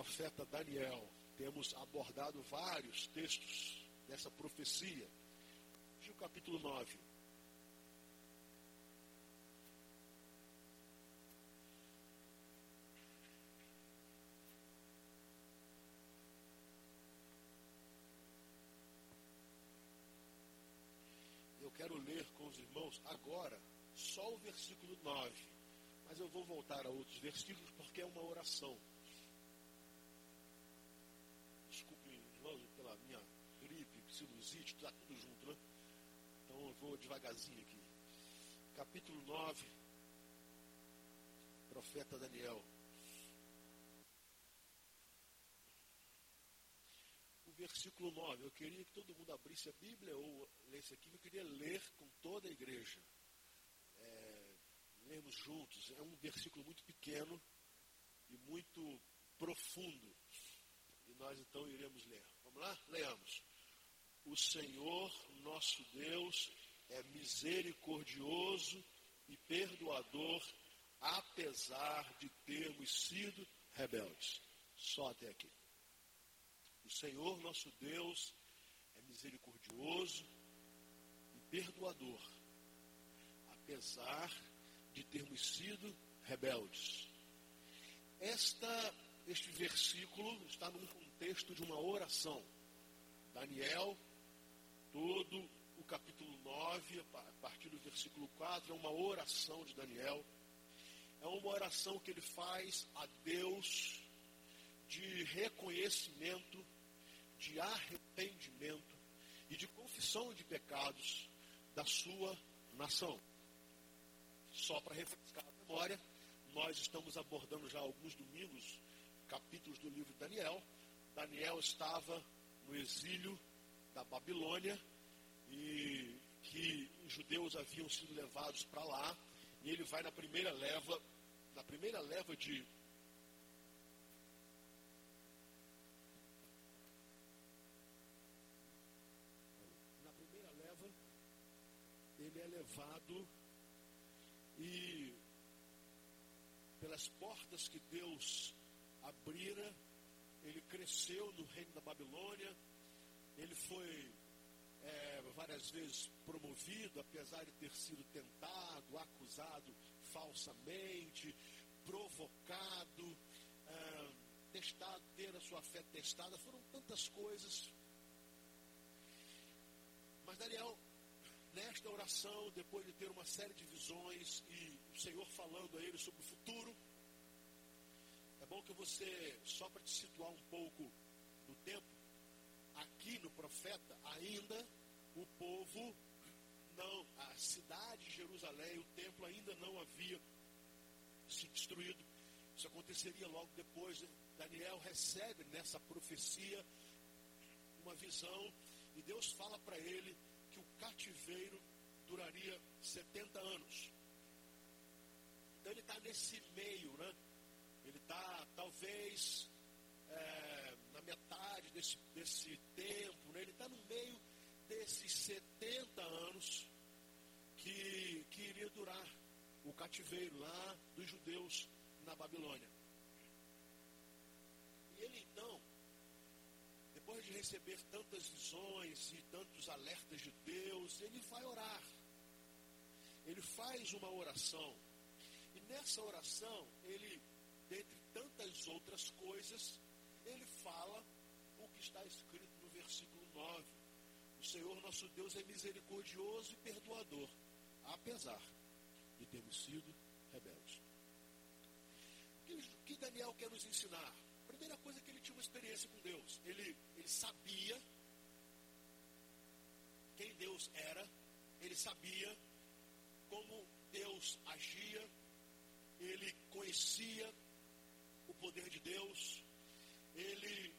profeta Daniel. Temos abordado vários textos dessa profecia. Hoje o capítulo 9. Eu quero ler com os irmãos agora só o versículo 9. Mas eu vou voltar a outros versículos porque é uma oração. Sinusite, está tudo junto, né? Então eu vou devagarzinho aqui. Capítulo 9, profeta Daniel. O versículo 9, eu queria que todo mundo abrisse a Bíblia ou lesse aqui, eu queria ler com toda a igreja. É, lermos juntos. É um versículo muito pequeno e muito profundo. E nós então iremos ler. Vamos lá? Leamos. O Senhor nosso Deus é misericordioso e perdoador, apesar de termos sido rebeldes. Só até aqui. O Senhor nosso Deus é misericordioso e perdoador, apesar de termos sido rebeldes. Esta, este versículo está num contexto de uma oração. Daniel todo o capítulo 9, a partir do versículo 4, é uma oração de Daniel. É uma oração que ele faz a Deus de reconhecimento, de arrependimento e de confissão de pecados da sua nação. Só para refrescar a memória, nós estamos abordando já alguns domingos capítulos do livro de Daniel. Daniel estava no exílio da Babilônia e que os judeus haviam sido levados para lá e ele vai na primeira leva, na primeira leva de na primeira leva ele é levado e pelas portas que Deus abrira, ele cresceu no reino da Babilônia, ele foi é, várias vezes promovido, apesar de ter sido tentado, acusado falsamente, provocado, é, testado, ter a sua fé testada, foram tantas coisas. Mas Daniel, nesta oração, depois de ter uma série de visões e o Senhor falando a ele sobre o futuro, é bom que você, só para te situar um pouco no tempo, no profeta, ainda o povo não, a cidade de Jerusalém, o templo ainda não havia se destruído. Isso aconteceria logo depois. Daniel recebe nessa profecia uma visão e Deus fala para ele que o cativeiro duraria 70 anos. Então ele está nesse meio, né? Ele está talvez é, metade desse, desse tempo, né? ele está no meio desses 70 anos que, que iria durar o cativeiro lá dos judeus na Babilônia. E ele então, depois de receber tantas visões e tantos alertas de Deus, ele vai orar. Ele faz uma oração. E nessa oração, ele, dentre tantas outras coisas, ele fala o que está escrito no versículo 9. O Senhor nosso Deus é misericordioso e perdoador, apesar de termos sido rebeldes. O que Daniel quer nos ensinar? A primeira coisa é que ele tinha uma experiência com Deus. Ele, ele sabia quem Deus era, ele sabia como Deus agia, ele conhecia o poder de Deus, ele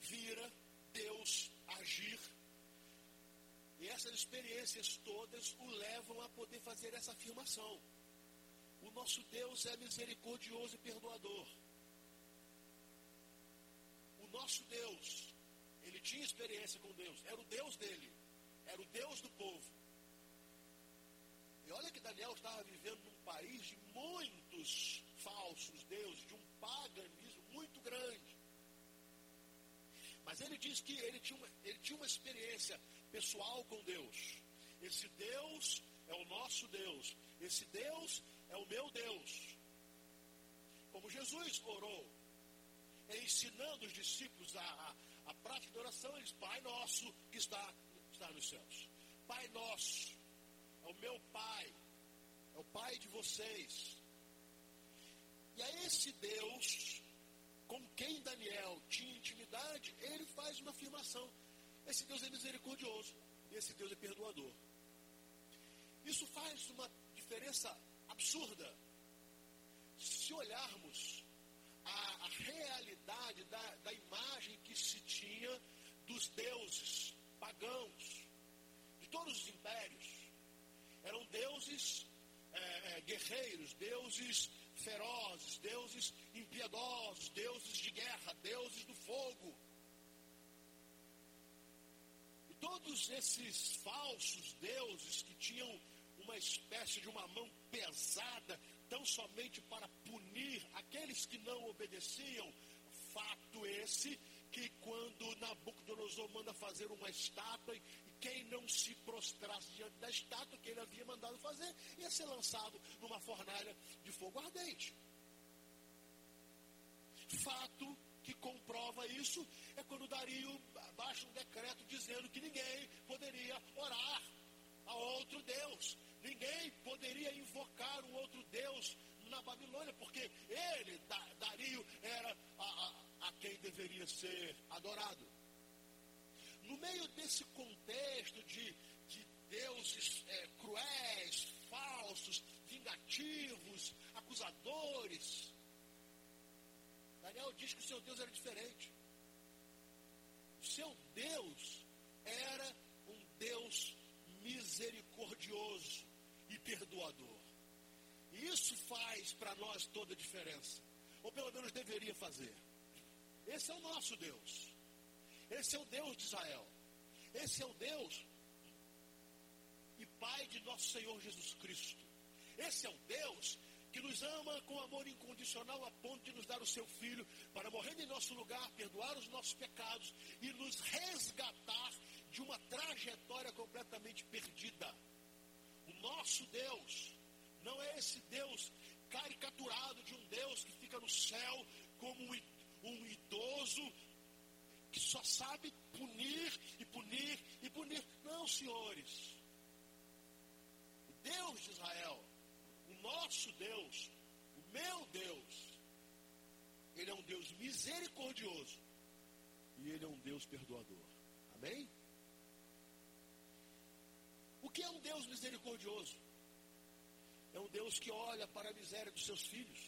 vira Deus agir. E essas experiências todas o levam a poder fazer essa afirmação. O nosso Deus é misericordioso e perdoador. O nosso Deus, ele tinha experiência com Deus, era o Deus dele, era o Deus do povo. E olha que Daniel estava vivendo num país de muitos falsos deuses, de um paganismo muito grande. ele diz que ele tinha, uma, ele tinha uma experiência pessoal com Deus. Esse Deus é o nosso Deus. Esse Deus é o meu Deus. Como Jesus orou, ensinando os discípulos a, a, a prática de oração, ele diz, Pai nosso que está, está nos céus. Pai nosso, é o meu Pai, é o Pai de vocês. E a esse Deus, com quem Daniel tinha intimidade, ele faz uma afirmação. Esse Deus é misericordioso, e esse Deus é perdoador. Isso faz uma diferença absurda. Se olharmos a, a realidade da, da imagem que se tinha dos deuses pagãos, de todos os impérios, eram deuses é, é, guerreiros, deuses ferozes, deuses impiedosos, deuses de guerra, deuses do fogo. E todos esses falsos deuses que tinham uma espécie de uma mão pesada, tão somente para punir aqueles que não obedeciam. Fato esse que quando Nabucodonosor manda fazer uma estátua e quem não se prostrasse diante da estátua que ele havia mandado fazer ia ser lançado numa fornalha de fogo ardente. Fato que comprova isso é quando Dario baixa um decreto dizendo que ninguém poderia orar a outro Deus. Ninguém poderia invocar um outro Deus na Babilônia, porque ele, Dario, era a, a, a quem deveria ser adorado. No meio desse contexto de, de deuses é, cruéis, falsos, vingativos, acusadores, Daniel diz que o seu Deus era diferente. O seu Deus era um Deus misericordioso e perdoador. E isso faz para nós toda a diferença. Ou pelo menos deveria fazer. Esse é o nosso Deus. Esse é o Deus de Israel. Esse é o Deus e Pai de nosso Senhor Jesus Cristo. Esse é o Deus que nos ama com amor incondicional a ponto de nos dar o seu Filho para morrer em nosso lugar, perdoar os nossos pecados e nos resgatar de uma trajetória completamente perdida. O nosso Deus não é esse Deus caricaturado de um Deus que fica no céu como um, idoso que só sabe punir e punir e punir. Não, senhores. O Deus de Israel, nosso Deus, o meu Deus, ele é um Deus misericordioso e ele é um Deus perdoador. Amém? O que é um Deus misericordioso? É um Deus que olha para a miséria dos seus filhos.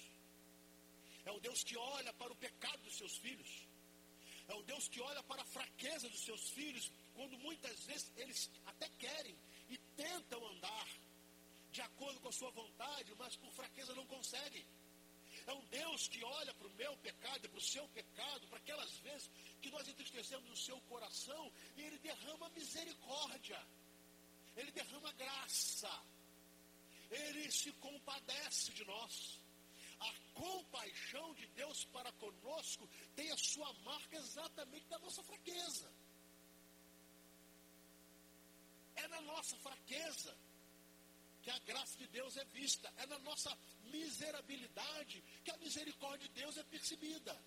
É um Deus que olha para o pecado dos seus filhos. É um Deus que olha para a fraqueza dos seus filhos, quando muitas vezes eles até querem e tentam andar de acordo com a sua vontade, mas por fraqueza não conseguem. É um Deus que olha para o meu pecado, para o seu pecado, para aquelas vezes que nós entristecemos o seu coração e ele derrama misericórdia. Ele derrama graça. Ele se compadece de nós. A compaixão de Deus para conosco tem a sua marca exatamente da nossa fraqueza. É na nossa fraqueza que a graça de Deus é vista. É na nossa miserabilidade que a misericórdia de Deus é percebida.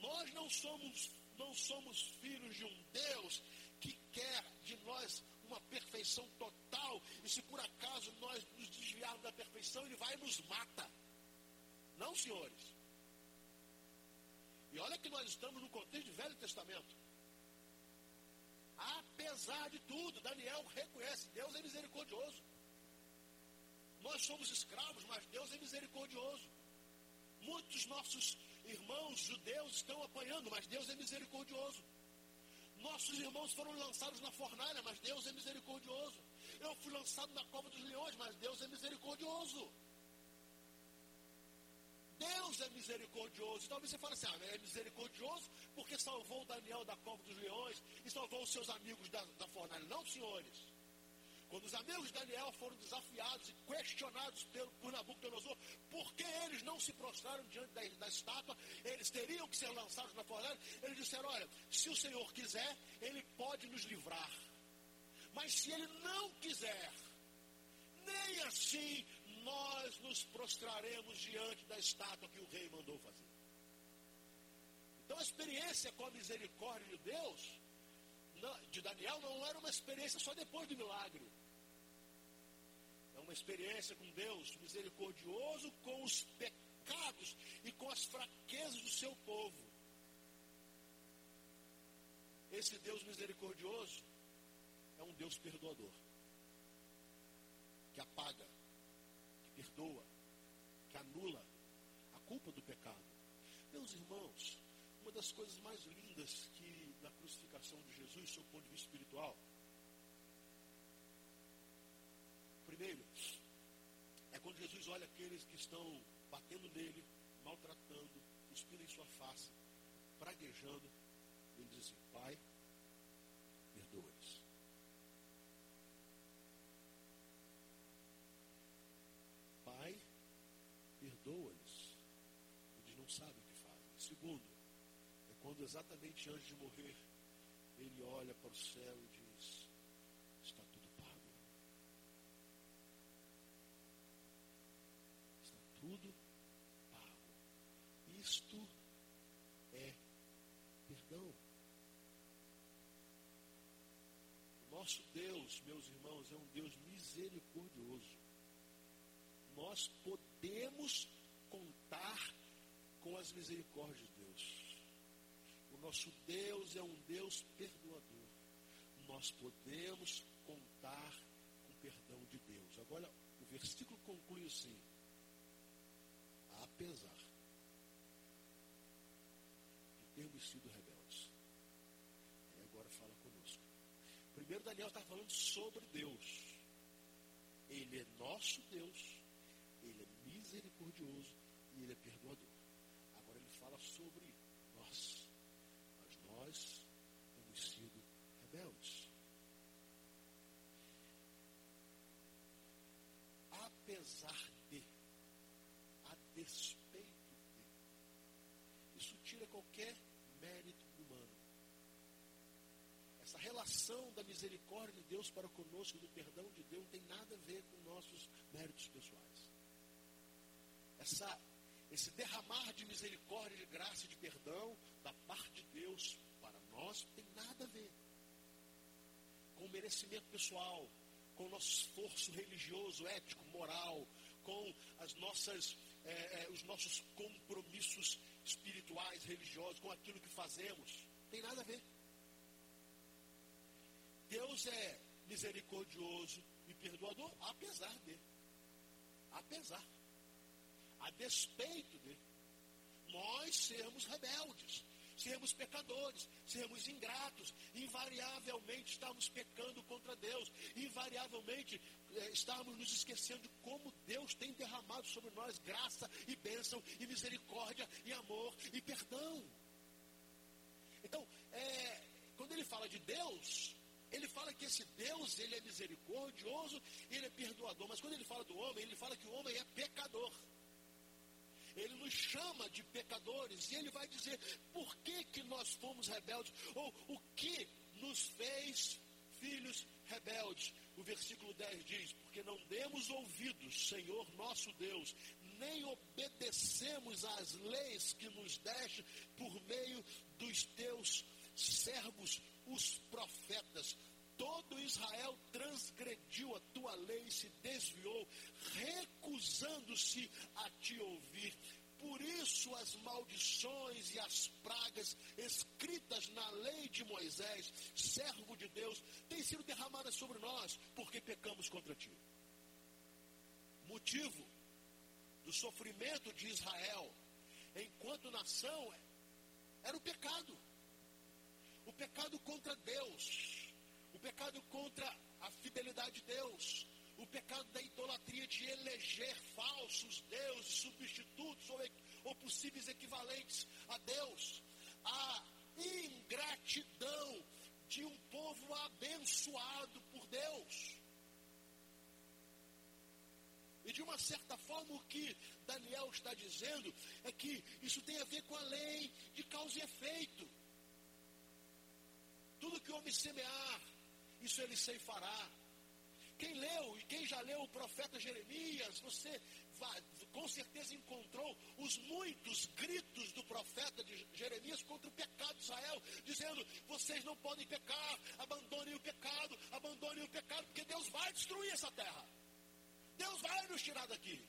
Nós não somos, não somos filhos de um Deus que quer de nós uma perfeição total, e se por acaso nós nos desviarmos da perfeição, ele vai e nos mata. Não, senhores. E olha que nós estamos no contexto de Velho Testamento. Apesar de tudo, Daniel reconhece, Deus é misericordioso. Nós somos escravos, mas Deus é misericordioso. Muitos nossos irmãos judeus estão apanhando, mas Deus é misericordioso. Nossos irmãos foram lançados na fornalha, mas Deus é misericordioso. Eu fui lançado na cova dos leões, mas Deus é misericordioso. Deus é misericordioso. Talvez você fale assim, ah, é misericordioso porque salvou Daniel da cova dos leões e salvou os seus amigos da, da fornalha. Não, senhores. Quando os amigos de Daniel foram desafiados e questionados pelo, por Nabucodonosor, por que eles não se prostraram diante da, da estátua, ele eles teriam que ser lançados na fornalha, eles disseram: olha, se o Senhor quiser, ele pode nos livrar. Mas se ele não quiser, nem assim nós nos prostraremos diante da estátua que o rei mandou fazer. Então a experiência com a misericórdia de Deus, de Daniel, não era uma experiência só depois do milagre. É uma experiência com Deus misericordioso com os pecados e com as fraquezas do seu povo. Esse Deus misericordioso é um Deus perdoador, que apaga, perdoa, que anula a culpa do pecado. Meus irmãos, uma das coisas mais lindas que da crucificação de Jesus, do seu ponto de vista espiritual, primeiro, é quando Jesus olha aqueles que estão batendo nele, maltratando, cuspindo em sua face, praguejando, ele diz assim, Pai, Sabem o que fazem. Segundo, quando exatamente antes de morrer, ele olha para o céu e diz: Está tudo pago. Está tudo pago. Isto é perdão. Nosso Deus, meus irmãos, é um Deus misericordioso. Nós podemos contar com as misericórdias de Deus nosso Deus é um Deus perdoador. Nós podemos contar com o perdão de Deus. Agora, o versículo conclui assim: apesar de termos sido rebeldes. Agora fala conosco. Primeiro, Daniel está falando sobre Deus. Ele é nosso Deus, ele é misericordioso e ele é perdoador. Fala sobre nós nós temos sido rebeldes. Apesar de, a despeito de, isso tira qualquer mérito humano. Essa relação da misericórdia de Deus para conosco, do perdão de Deus, não tem nada a ver com nossos méritos pessoais. Essa esse derramar de misericórdia, de graça e de perdão da parte de Deus para nós tem nada a ver com o merecimento pessoal, com o nosso esforço religioso, ético, moral, com as nossas, é, é, os nossos compromissos espirituais, religiosos, com aquilo que fazemos. Tem nada a ver. Deus é misericordioso e perdoador, apesar de. Apesar a despeito de nós sermos rebeldes, sermos pecadores, sermos ingratos, invariavelmente estamos pecando contra Deus, invariavelmente eh, estamos nos esquecendo de como Deus tem derramado sobre nós graça e bênção e misericórdia e amor e perdão. Então, é, quando ele fala de Deus, ele fala que esse Deus, ele é misericordioso, ele é perdoador, mas quando ele fala do homem, ele fala que o homem é pecador. Ele nos chama de pecadores e ele vai dizer por que, que nós fomos rebeldes ou o que nos fez filhos rebeldes. O versículo 10 diz: Porque não demos ouvidos, Senhor nosso Deus, nem obedecemos às leis que nos deste por meio dos teus servos, os profetas todo Israel transgrediu a tua lei e se desviou, recusando-se a te ouvir. Por isso as maldições e as pragas escritas na lei de Moisés, servo de Deus, têm sido derramadas sobre nós, porque pecamos contra ti. Motivo do sofrimento de Israel enquanto nação era o pecado. O pecado contra Deus o pecado contra a fidelidade de Deus, o pecado da idolatria de eleger falsos deuses, substitutos ou, ou possíveis equivalentes a Deus, a ingratidão de um povo abençoado por Deus. E de uma certa forma, o que Daniel está dizendo é que isso tem a ver com a lei de causa e efeito. Tudo que o homem semear, isso ele ceifará. Quem leu e quem já leu o profeta Jeremias, você com certeza encontrou os muitos gritos do profeta de Jeremias contra o pecado de Israel, dizendo: vocês não podem pecar, abandonem o pecado, abandonem o pecado, porque Deus vai destruir essa terra. Deus vai nos tirar daqui.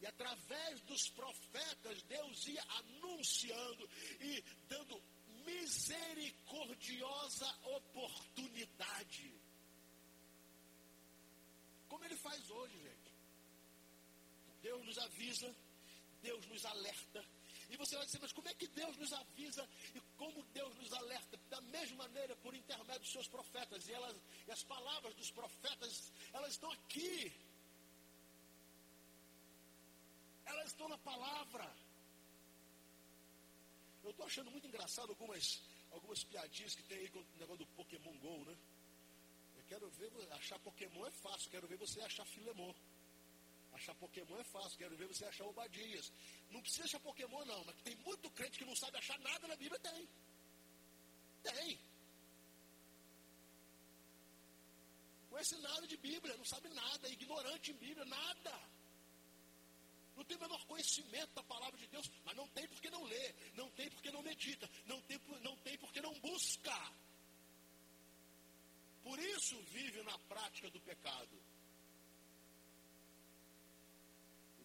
E através dos profetas, Deus ia anunciando e dando misericordiosa oportunidade. Como ele faz hoje, gente. Deus nos avisa, Deus nos alerta. E você vai dizer, mas como é que Deus nos avisa e como Deus nos alerta? Da mesma maneira, por intermédio dos seus profetas. E, elas, e as palavras dos profetas, elas estão aqui. Elas estão na palavra. Eu estou achando muito engraçado algumas, algumas piadinhas que tem aí com o negócio do Pokémon GO, né? Eu quero ver, achar Pokémon é fácil, quero ver você achar Filemon. Achar Pokémon é fácil, quero ver você achar Obadias. Não precisa achar Pokémon, não, mas tem muito crente que não sabe achar nada na Bíblia, tem. Tem. Conhece nada de Bíblia, não sabe nada, é ignorante em Bíblia, nada. Tem o menor conhecimento da palavra de Deus, mas não tem porque não lê, não tem porque não medita, não tem, não tem porque não busca. Por isso vive na prática do pecado.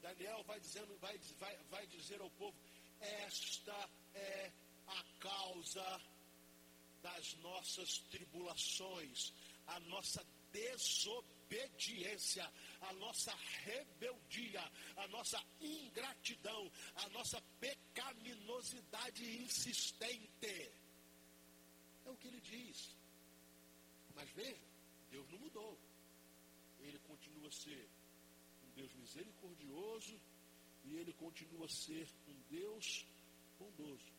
Daniel vai dizendo, vai, vai, vai dizer ao povo, esta é a causa das nossas tribulações, a nossa desobediência, a nossa rebeldia, a nossa ingratidão, a nossa pecaminosidade insistente. É o que ele diz. Mas veja, Deus não mudou. Ele continua a ser Deus misericordioso e ele continua a ser um Deus bondoso.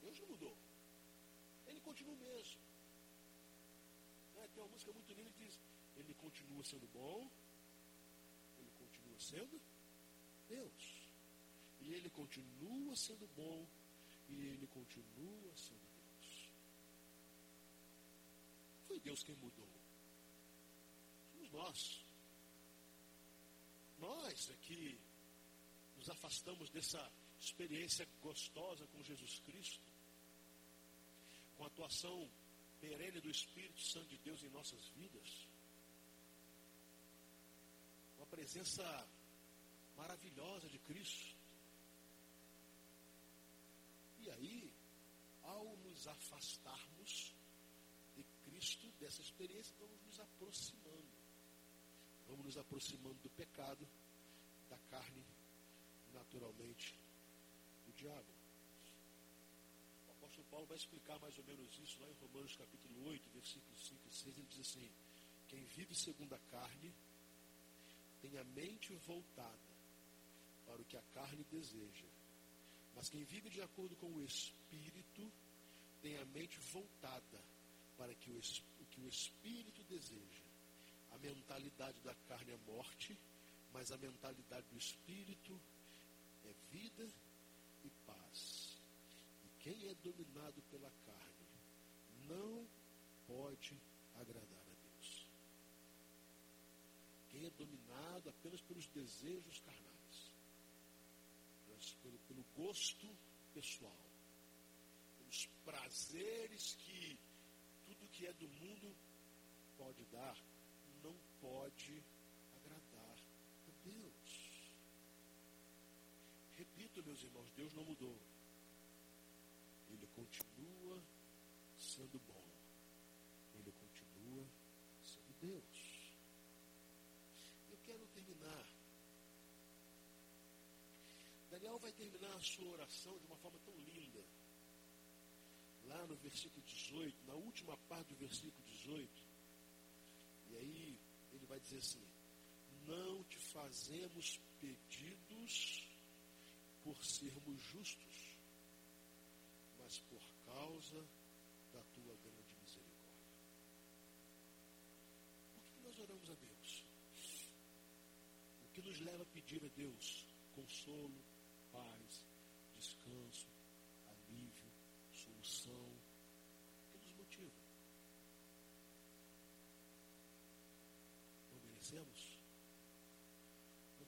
Deus não mudou. Ele continua o mesmo. É, tem uma música muito linda que diz: Ele continua sendo bom, ele continua sendo Deus. E ele continua sendo bom, e ele continua sendo Deus. Foi Deus quem mudou. Somos nós. Nós aqui nos afastamos dessa experiência gostosa com Jesus Cristo, com a atuação perene do Espírito Santo de Deus em nossas vidas, com a presença maravilhosa de Cristo. E aí, ao nos afastarmos de Cristo, dessa experiência, vamos nos aproximando Vamos nos aproximando do pecado, da carne, naturalmente, do diabo. Apóstolo Paulo vai explicar mais ou menos isso lá em Romanos capítulo 8, versículos 5 e 6. Ele diz assim: Quem vive segundo a carne tem a mente voltada para o que a carne deseja. Mas quem vive de acordo com o Espírito tem a mente voltada para que o, o que o Espírito deseja. A mentalidade da carne é morte, mas a mentalidade do espírito é vida e paz. Quem é dominado pela carne não pode agradar a Deus. Quem é dominado apenas pelos desejos carnais, pelo, pelo gosto pessoal, pelos prazeres que tudo que é do mundo pode dar, não pode agradar a Deus. Repito, meus irmãos, Deus não mudou. Ele continua sendo bom. Ele continua sendo Deus. Eu quero terminar. Daniel vai terminar a sua oração de uma forma tão linda. Lá no versículo 18, na última parte do versículo 18, e aí ele vai dizer assim: Não te fazemos pedidos por sermos justos, mas por causa da tua grande misericórdia. Por que nós oramos a Deus? que nos leva a pedir a Deus consolo, paz, descanso, alívio, solução, que nos motiva. Não merecemos?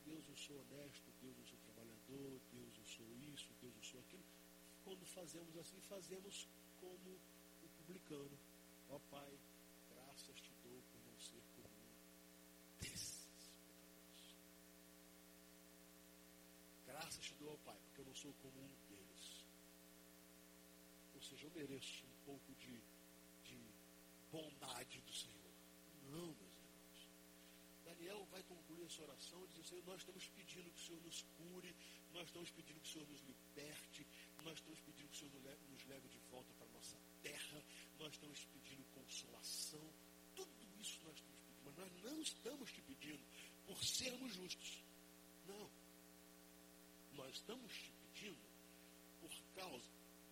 Deus, eu sou honesto, Deus, eu sou trabalhador, Deus, eu sou isso, Deus, eu sou aquilo. Quando fazemos assim, fazemos como o publicano. Ó Pai, graças te dou por não ser comum desses pecadores. Graças te dou, ó Pai, porque eu não sou comum deles. Ou seja, eu mereço um pouco de, de bondade do Senhor. Não, meus irmãos. Daniel vai concluir essa oração dizendo, Senhor, nós estamos pedindo que o Senhor nos cure, nós estamos pedindo que o Senhor nos liberte, nós estamos pedindo que o Senhor nos leve de volta para a nossa terra, nós estamos pedindo consolação, tudo isso nós estamos pedindo, mas nós não estamos te pedindo por sermos justos. Não. Nós estamos te pedindo por causa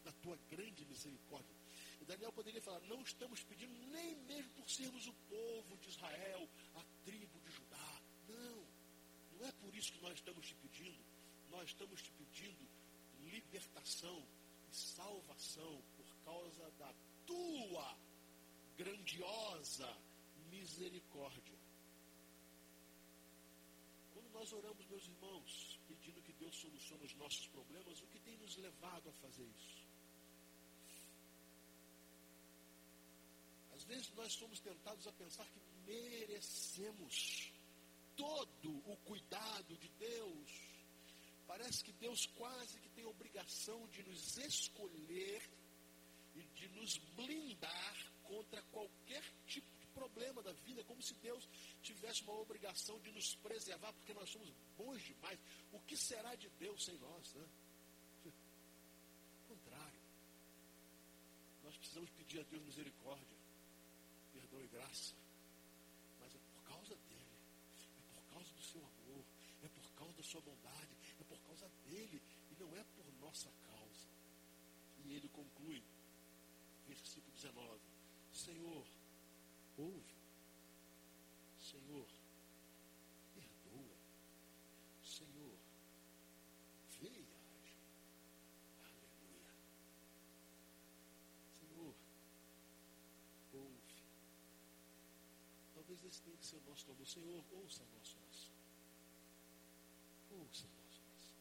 da tua grande misericórdia. E Daniel poderia falar: não estamos pedindo nem mesmo por sermos o povo de Israel, a tribo de Judá. Não. Não é por isso que nós estamos te pedindo. Nós estamos te pedindo libertação e salvação por causa da tua grandiosa misericórdia. Quando nós oramos, meus irmãos, pedindo que Deus solucione os nossos problemas, o que tem nos levado a fazer isso? Às vezes nós somos tentados a pensar que merecemos todo o cuidado de Deus. Parece que Deus quase que tem a obrigação de nos escolher e de nos blindar contra qualquer tipo de problema da vida, como se Deus tivesse uma obrigação de nos preservar, porque nós somos bons demais. O que será de Deus sem nós, né? contrário. Nós precisamos pedir a Deus misericórdia, perdão e graça. Mas é por causa dele, é por causa do seu amor, é por causa da sua bondade, é por causa dele e não é por nossa causa. E ele conclui 19: Senhor, ouve. Senhor, perdoa. Senhor, age. Aleluia. Senhor, ouve. Talvez esse tenha que ser o nosso clamor. Senhor, ouça a nossa oração. Ouça a nossa oração.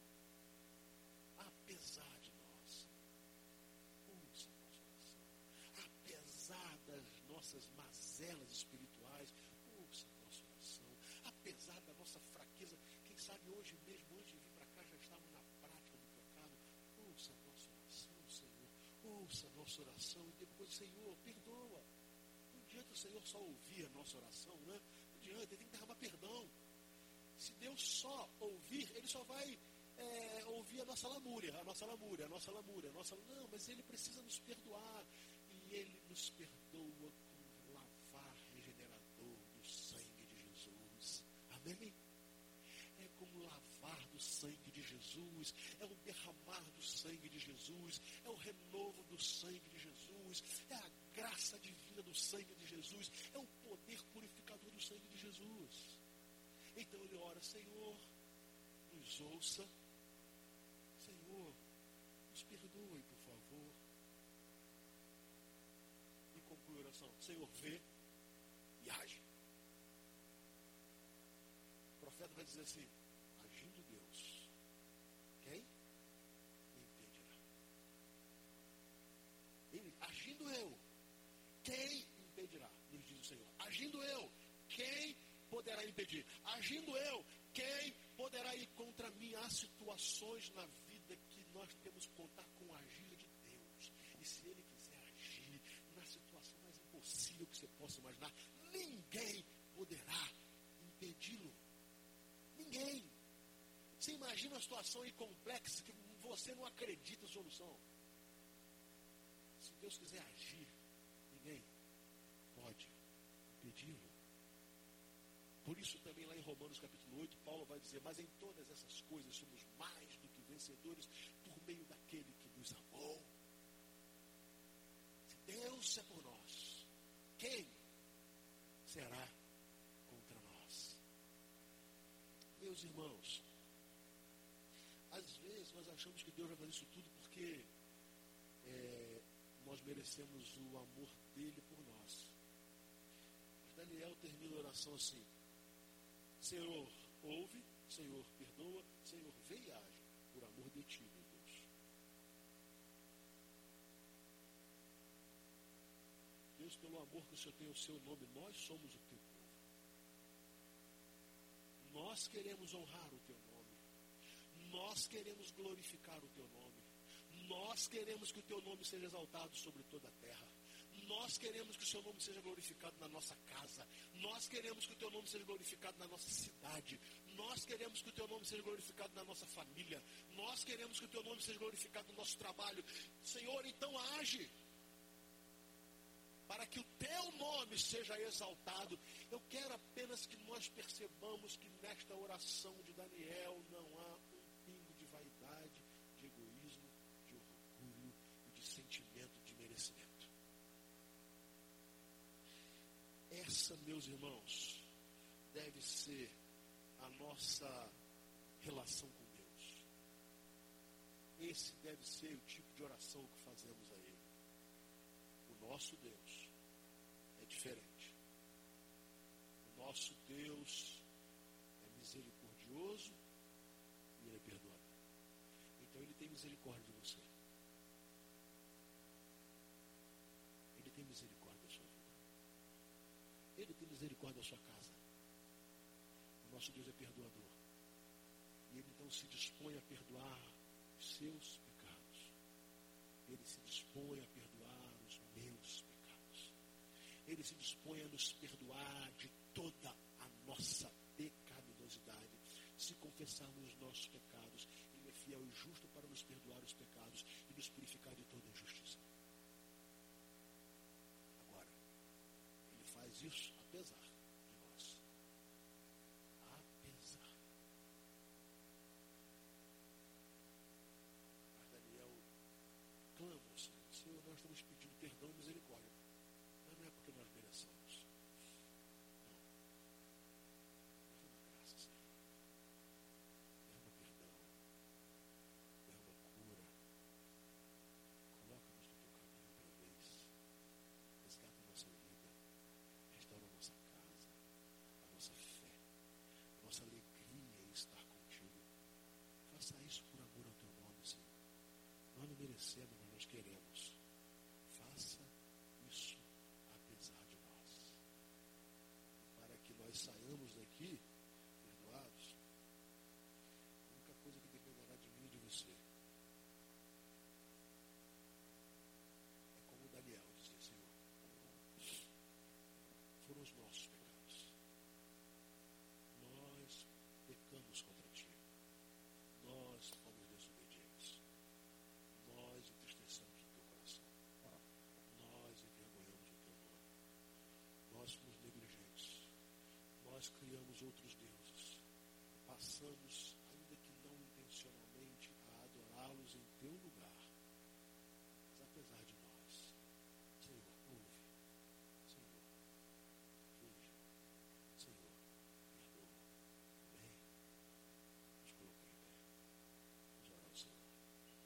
Apesar nossas mazelas espirituais, ouça a nossa oração. Apesar da nossa fraqueza, quem sabe hoje mesmo, antes de vir para cá, já estamos na prática do pecado. Ouça a nossa oração, Senhor. Ouça a nossa oração e depois, Senhor, perdoa. Não adianta o Senhor só ouvir a nossa oração, né? Não adianta, ele tem que derramar perdão. Se Deus só ouvir, ele só vai é, ouvir a nossa lamúria, a nossa lamúria, a nossa lamúria, a nossa. Não, mas ele precisa nos perdoar. E ele nos perdoa Amém? É como lavar do sangue de Jesus, é o derramar do sangue de Jesus, é o do sangue de Jesus, é a graça divina do sangue de Jesus, é o poder purificador do sangue de Jesus. Então ele ora, Senhor, nos ouça, Senhor, nos perdoe, por favor. E conclui a oração, Senhor, vê e age profeta vai dizer assim: agindo Deus, quem me impedirá? Ele, agindo eu, quem impedirá? Nos diz o Senhor. Agindo eu, quem poderá impedir? Agindo eu, quem poderá ir contra mim? Há situações na vida que nós temos que contar com a agir de Deus. E se Ele quiser agir na situação mais impossível que você possa imaginar, ninguém poderá impedi-lo. Ninguém. Você imagina uma situação complexa que você não acredita em solução. Se Deus quiser agir, ninguém pode impedi-lo. Por isso também lá em Romanos capítulo 8, Paulo vai dizer, mas em todas essas coisas somos mais do que vencedores por meio daquele que nos amou. Se Deus é por nós, quem será meus irmãos, às vezes nós achamos que Deus vai fazer isso tudo porque é, nós merecemos o amor dele por nós. Mas Daniel termina a oração assim: Senhor, ouve, Senhor, perdoa, Senhor, vem e age por amor de ti, meu Deus. Deus, pelo amor que o Senhor tem ao seu nome, nós somos o teu povo. Nós queremos honrar o teu nome. Nós queremos glorificar o teu nome. Nós queremos que o teu nome seja exaltado sobre toda a terra. Nós queremos que o seu nome seja glorificado na nossa casa. Nós queremos que o teu nome seja glorificado na nossa cidade. Nós queremos que o teu nome seja glorificado na nossa família. Nós queremos que o teu nome seja glorificado no nosso trabalho. Senhor, então age. Para que o teu nome seja exaltado. Eu quero apenas que nós percebamos que nesta oração de Daniel não há um pingo de vaidade, de egoísmo, de orgulho e de sentimento de merecimento. Essa, meus irmãos, deve ser a nossa relação com Deus. Esse deve ser o tipo de oração que fazemos a Ele. O nosso Deus é diferente. O nosso Deus é misericordioso e Ele é perdoador. Então Ele tem misericórdia de você. Ele tem misericórdia da sua vida. Ele tem da sua casa. O nosso Deus é perdoador. E Ele então se dispõe a perdoar os seus pecados. Ele se dispõe a perdoar os meus pecados. Ele se dispõe a nos perdoar de toda a nossa pecaminosidade. Se confessarmos os nossos pecados, Ele é fiel e justo para nos perdoar os pecados e nos purificar de toda injustiça. Agora, Ele faz isso apesar de nós. Apesar. Mas Daniel clama ao Senhor. Senhor, nós estamos pedindo perdão e misericórdia. Mas não é porque nós mereçamos. Não. Derrama graça, Senhor. Derrama perdão. Derrama cura. Coloca-nos no teu caminho outra vez. Resgata a nossa vida. Restaura a nossa casa. A nossa fé. A nossa alegria em estar contigo. Faça isso por amor ao teu nome, Senhor. Nós não merecemos, mas nós queremos. Faça isso apesar de nós. Para que nós saiamos daqui perdoados, a única coisa que dependerá de mim e de você é como Daniel dizia, Senhor, foram os nossos pecados. Nós pecamos contra ti. Nós fomos desobedientes. Nós entristecemos o teu coração. Nós envergonhamos o teu nome. Nós fomos negligentes. Criamos outros deuses. Passamos, ainda que não intencionalmente, a adorá-los em teu lugar.